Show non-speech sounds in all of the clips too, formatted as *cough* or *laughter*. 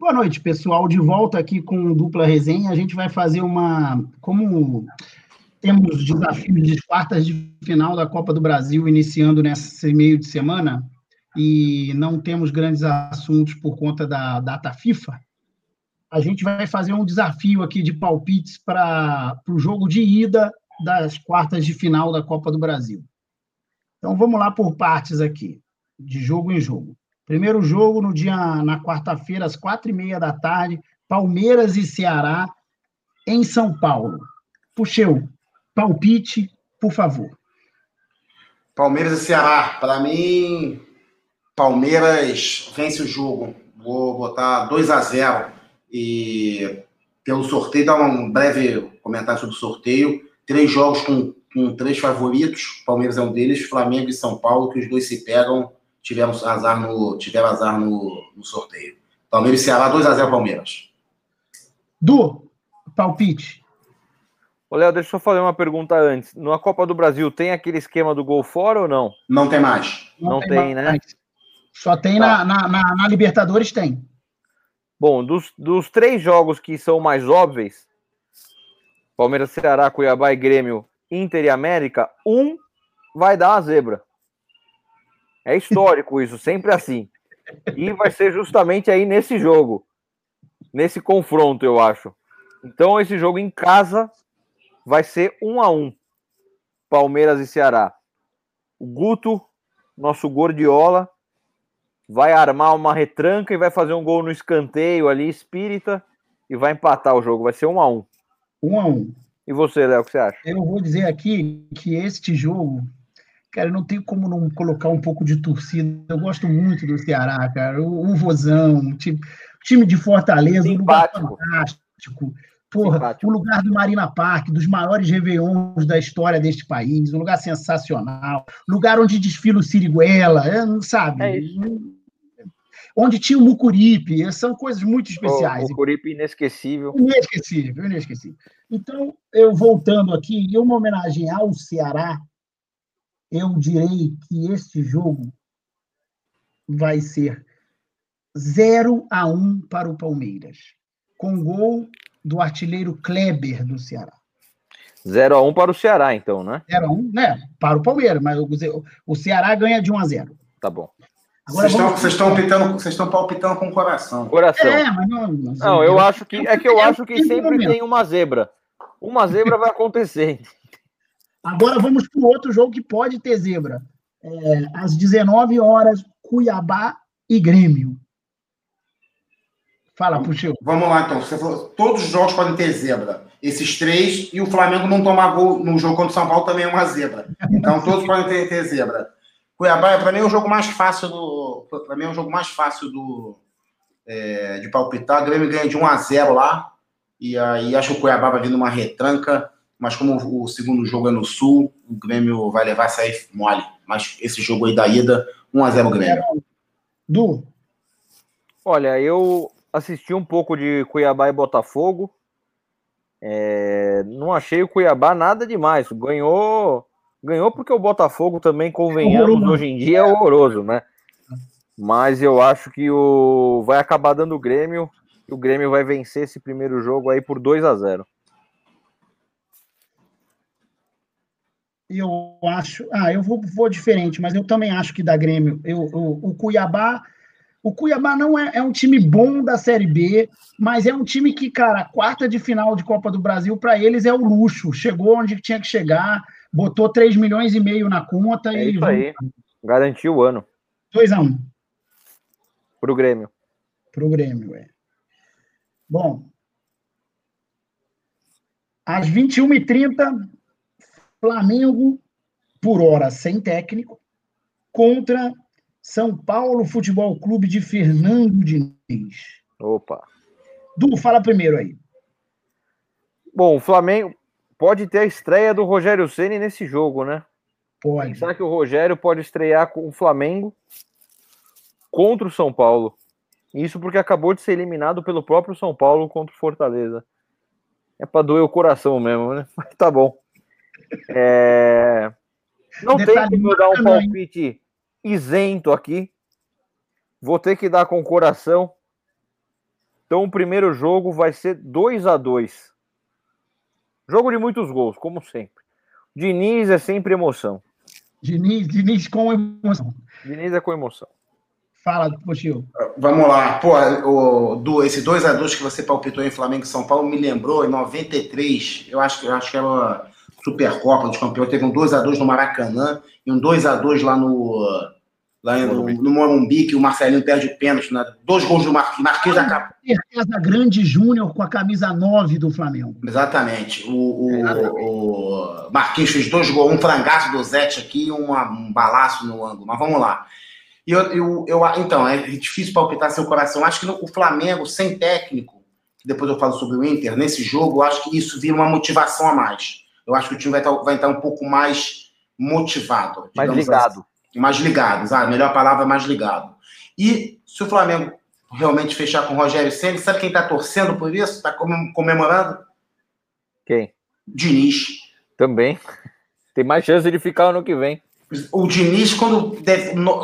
Boa noite, pessoal. De volta aqui com dupla resenha. A gente vai fazer uma. Como temos desafios de quartas de final da Copa do Brasil iniciando nesse meio de semana e não temos grandes assuntos por conta da data FIFA, a gente vai fazer um desafio aqui de palpites para o jogo de ida das quartas de final da Copa do Brasil. Então vamos lá por partes aqui, de jogo em jogo. Primeiro jogo no dia na quarta-feira, às quatro e meia da tarde, Palmeiras e Ceará, em São Paulo. Puxeu, palpite, por favor. Palmeiras e Ceará. Para mim, Palmeiras vence o jogo. Vou botar 2 a 0 E pelo sorteio, dar um breve comentário sobre o sorteio. Três jogos com, com três favoritos. Palmeiras é um deles, Flamengo e São Paulo, que os dois se pegam tiveram azar no, tiveram azar no, no sorteio. Palmeiras e Ceará, 2x0 Palmeiras. Du, palpite. Ô, Léo, deixa eu fazer uma pergunta antes. Na Copa do Brasil, tem aquele esquema do gol fora ou não? Não tem mais. Não, não tem, tem né? Só tem tá. na, na, na, Libertadores, tem. Bom, dos, dos três jogos que são mais óbvios, Palmeiras, Ceará, Cuiabá e Grêmio, Inter e América, um vai dar a zebra. É histórico isso, sempre assim. E vai ser justamente aí nesse jogo, nesse confronto, eu acho. Então, esse jogo em casa vai ser um a um. Palmeiras e Ceará. O Guto, nosso Gordiola, vai armar uma retranca e vai fazer um gol no escanteio ali, espírita, e vai empatar o jogo. Vai ser um a um. Um a um. E você, Léo, o que você acha? Eu vou dizer aqui que este jogo Cara, não tem como não colocar um pouco de torcida. Eu gosto muito do Ceará, cara. O, o Vozão, o time, time de Fortaleza, um lugar fantástico. Porra, Simpático. o lugar do Marina Park, dos maiores réveillons da história deste país, um lugar sensacional, lugar onde desfila o Siriguela, sabe? É onde tinha o Mucuripe, são coisas muito especiais. O Mucuripe inesquecível. Inesquecível, inesquecível. Então, eu voltando aqui, em uma homenagem ao Ceará, eu direi que este jogo vai ser 0 a 1 para o Palmeiras, com gol do artilheiro Kleber do Ceará. 0 a 1 para o Ceará, então, né? 0 a 1, né? Para o Palmeiras, mas o Ceará ganha de 1 a 0. Tá bom. Agora, vocês, vamos... estão, palpitando, vocês estão palpitando com o coração. Coração. É, mas não, não, não eu acho que é que eu acho que sempre tem uma zebra. Uma zebra vai acontecer. *laughs* Agora vamos para o outro jogo que pode ter zebra. É, às 19 horas, Cuiabá e Grêmio. Fala, Puxeu. Vamos lá, então. Você falou, todos os jogos podem ter zebra. Esses três, e o Flamengo não tomar gol no jogo contra o São Paulo também é uma zebra. Então, *laughs* todos podem ter, ter zebra. Cuiabá, para mim, é o jogo mais fácil do. Para mim, é o jogo mais fácil do, é, de palpitar. O Grêmio ganha de 1 a 0 lá. E aí acho que o Cuiabá vai vindo uma retranca mas como o segundo jogo é no Sul, o Grêmio vai levar essa aí mole. Mas esse jogo aí da ida, 1x0 Grêmio. Du? Olha, eu assisti um pouco de Cuiabá e Botafogo. É, não achei o Cuiabá nada demais. Ganhou, ganhou porque o Botafogo também, convenhamos, hoje em dia é horroroso, né? Mas eu acho que o vai acabar dando o Grêmio. E o Grêmio vai vencer esse primeiro jogo aí por 2 a 0 eu acho. Ah, eu vou, vou diferente, mas eu também acho que da Grêmio. Eu, o, o Cuiabá. O Cuiabá não é, é, um time bom da Série B, mas é um time que, cara, a quarta de final de Copa do Brasil, para eles é o luxo. Chegou onde tinha que chegar, botou 3 milhões e meio na conta é e. Isso aí. Garantiu o ano. 2 a 1 um. Pro Grêmio. Pro Grêmio, é. Bom. Às 21h30, Flamengo, por hora sem técnico, contra São Paulo Futebol Clube de Fernando Diniz. Opa. Du, fala primeiro aí. Bom, o Flamengo pode ter a estreia do Rogério Ceni nesse jogo, né? Pode. Será que o Rogério pode estrear com o Flamengo contra o São Paulo? Isso porque acabou de ser eliminado pelo próprio São Paulo contra o Fortaleza. É para doer o coração mesmo, né? *laughs* Mas tá bom. É... Não tem como dar um palpite isento aqui. Vou ter que dar com o coração. Então o primeiro jogo vai ser 2 a 2 Jogo de muitos gols, como sempre. Diniz é sempre emoção. Diniz, Diniz com emoção. Diniz é com emoção. Fala, Pochil. Vamos lá. Pô, o, do, esse 2x2 que você palpitou em Flamengo e São Paulo me lembrou em 93. Eu acho, eu acho que era Supercopa dos Campeões. Teve um 2x2 no Maracanã e um 2x2 lá no. Lá no, no Morumbi, que o Marcelinho perde pênalti, né? Dois gols do Marquinhos. Marquinhos acaba. Certeza Grande Júnior com a camisa 9 do Flamengo. Exatamente. O, o, o Marquinhos fez dois gols, um frangaço do Zete aqui e um balaço no ângulo. Mas vamos lá. E eu, eu, eu, então, é difícil palpitar seu coração. Acho que no, o Flamengo, sem técnico, depois eu falo sobre o Inter, nesse jogo, acho que isso vira uma motivação a mais. Eu acho que o time vai estar, vai estar um pouco mais motivado. Mais ligado. Assim. Mais ligado, a melhor palavra mais ligado. E se o Flamengo realmente fechar com o Rogério Senna, sabe quem está torcendo por isso? Está comemorando? Quem? Diniz. Também. *laughs* Tem mais chance de ficar ano que vem. O Diniz, quando,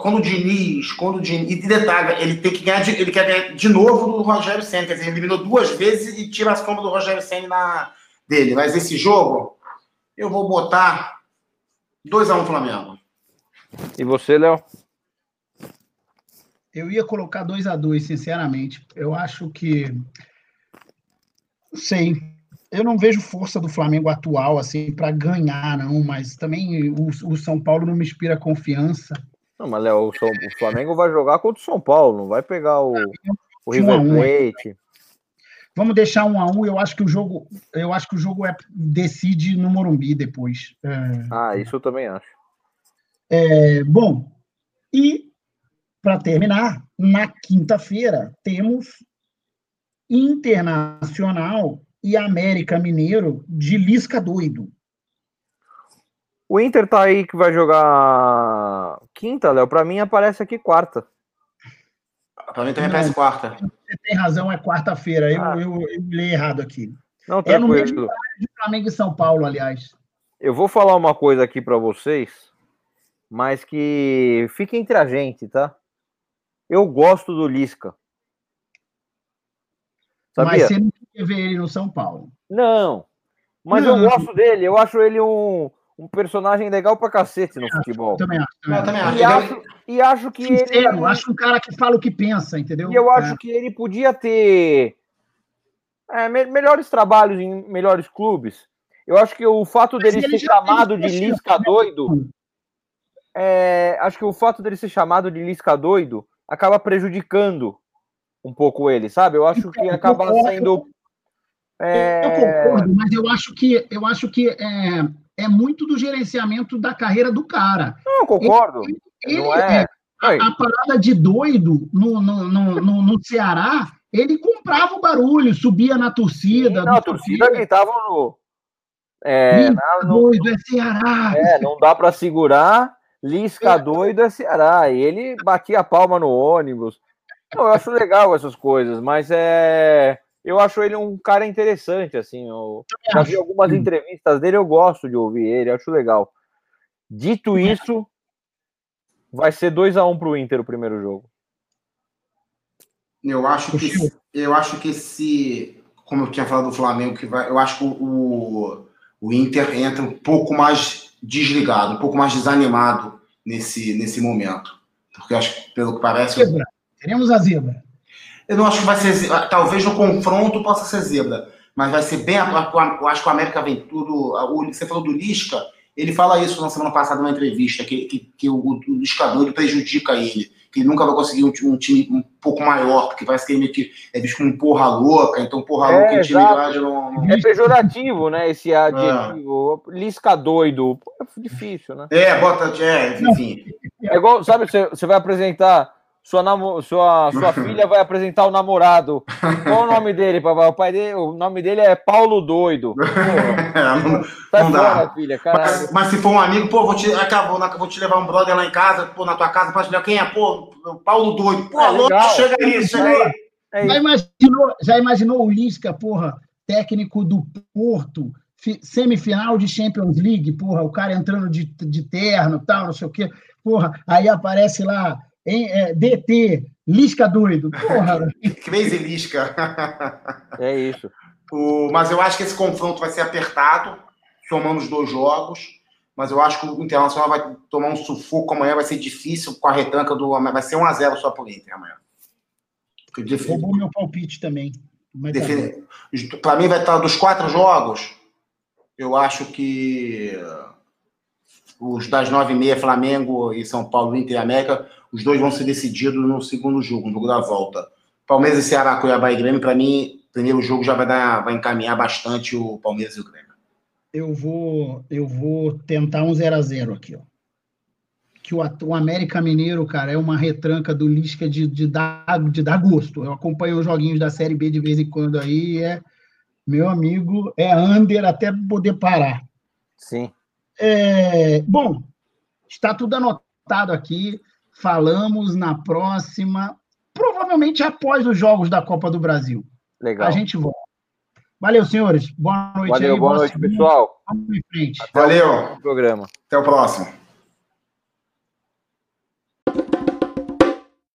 quando o Diniz, quando o Diniz, e detalhe, ele tem que ganhar, de, ele quer ganhar de novo do Rogério Senna, quer dizer, ele eliminou duas vezes e tira as sombra do Rogério Senna na, dele. Mas esse jogo, eu vou botar 2x1 um Flamengo. E você, Léo? Eu ia colocar 2 a 2 sinceramente. Eu acho que. Não sei eu não vejo força do Flamengo atual assim para ganhar, não, mas também o, o, São Paulo não me inspira confiança. Não, mas Léo, o, o, Flamengo vai jogar contra o São Paulo, não vai pegar o, o River Plate. Vamos deixar um a um. Eu acho que o jogo, eu acho que o jogo é, decide no Morumbi depois. É, ah, isso eu também acho. É, bom, e para terminar, na quinta-feira temos Internacional e América Mineiro de Lisca doido. O Inter tá aí que vai jogar quinta, Léo. Para mim aparece aqui quarta. Para mim também Não, aparece quarta. Você tem razão, é quarta-feira. Eu, ah. eu, eu, eu li errado aqui. Não, é no mesmo de Flamengo e São Paulo, aliás. Eu vou falar uma coisa aqui para vocês, mas que fique entre a gente, tá? Eu gosto do Lisca. Sabia? Mas você não quer ver ele no São Paulo. Não, mas não, eu gosto dele. Eu acho ele um, um personagem legal pra cacete no futebol. Também acho. Também eu também acho. E, acho, e acho que Sincero, ele. Acho um cara que fala o que pensa, entendeu? E eu acho é. que ele podia ter é, me melhores trabalhos em melhores clubes. Eu acho que o fato mas dele ser chamado de Lisca né? doido. É, acho que o fato dele ser chamado de Lisca doido acaba prejudicando um pouco ele, sabe? Eu acho que acaba sendo. É... Eu concordo, mas eu acho que eu acho que é, é muito do gerenciamento da carreira do cara. Não, concordo. Ele, ele, não é... a, a, parada de doido no, no, no, no, no Ceará, ele comprava o barulho, subia na torcida. Não, a torcida gritava no. É, na, no, doido, é Ceará. É, não dá para segurar. Lisca é. doido é Ceará. E ele batia a palma no ônibus. Não, eu acho legal essas coisas, mas é. Eu acho ele um cara interessante, assim. Eu já vi algumas entrevistas dele, eu gosto de ouvir ele, acho legal. Dito isso, vai ser 2 a 1 um para o Inter o primeiro jogo. Eu acho que eu acho que se, como eu tinha falado do Flamengo, que vai, eu acho que o, o Inter entra um pouco mais desligado, um pouco mais desanimado nesse, nesse momento. Porque acho que, pelo que parece. Teremos a zebra. Eu não acho que vai ser. Talvez no confronto possa ser zebra, mas vai ser bem. Eu acho que o América vem tudo. Você falou do Lisca, ele fala isso na semana passada numa entrevista, que, que, que o, o Liscador prejudica ele, que ele nunca vai conseguir um, um, time um pouco maior, porque parece que ele meio que é visto como um porra louca, então porra é, louca em time grande não, não, É pejorativo, né? Esse adjetivo. É. Lisca doido. É difícil, né? É, bota. É, enfim. É igual, sabe, você, você vai apresentar sua, namo... sua, sua *laughs* filha vai apresentar o namorado. Qual o nome dele, papai? O pai dele, o nome dele é Paulo Doido. *laughs* não, tá não fora, dá. filha, Mas, mas, se for um amigo, pô, vou te, acabou, vou te levar um brother lá em casa, pô, na tua casa, olhar quem é, pô, Paulo Doido. Pô, é louco, chega aí, chega aí. É já, imaginou, já imaginou o Lisca, porra, técnico do Porto, semifinal de Champions League, porra, o cara entrando de, de terno tal, não sei o quê, porra, aí aparece lá Hein? É, DT, Lisca doido. Porra. *laughs* Crazy Lisca. É isso. O, mas eu acho que esse confronto vai ser apertado, somando os dois jogos. Mas eu acho que o Internacional vai tomar um sufoco amanhã, vai ser difícil com a retranca do. Vai ser 1x0 só pro Inter amanhã. Roubou meu palpite também. Define... Para mim, vai estar dos quatro jogos. Eu acho que os das nove e meia, Flamengo e São Paulo, Inter e América, os dois vão ser decididos no segundo jogo, no jogo da volta. Palmeiras e Ceará, Cuiabá e Grêmio, para mim, o primeiro jogo já vai, dar, vai encaminhar bastante o Palmeiras e o Grêmio. Eu vou, eu vou tentar um 0 a 0 aqui, ó. Que o, o América Mineiro, cara, é uma retranca do Lisca de, de, dar, de dar gosto. Eu acompanho os joguinhos da Série B de vez em quando aí, é, meu amigo, é under até poder parar. Sim. É, bom, está tudo anotado aqui. Falamos na próxima, provavelmente após os jogos da Copa do Brasil. Legal. A gente volta. Valeu, senhores. Boa noite. Valeu, aí, boa noite, pessoal. Vamos em frente. Valeu. Programa. Até o próximo.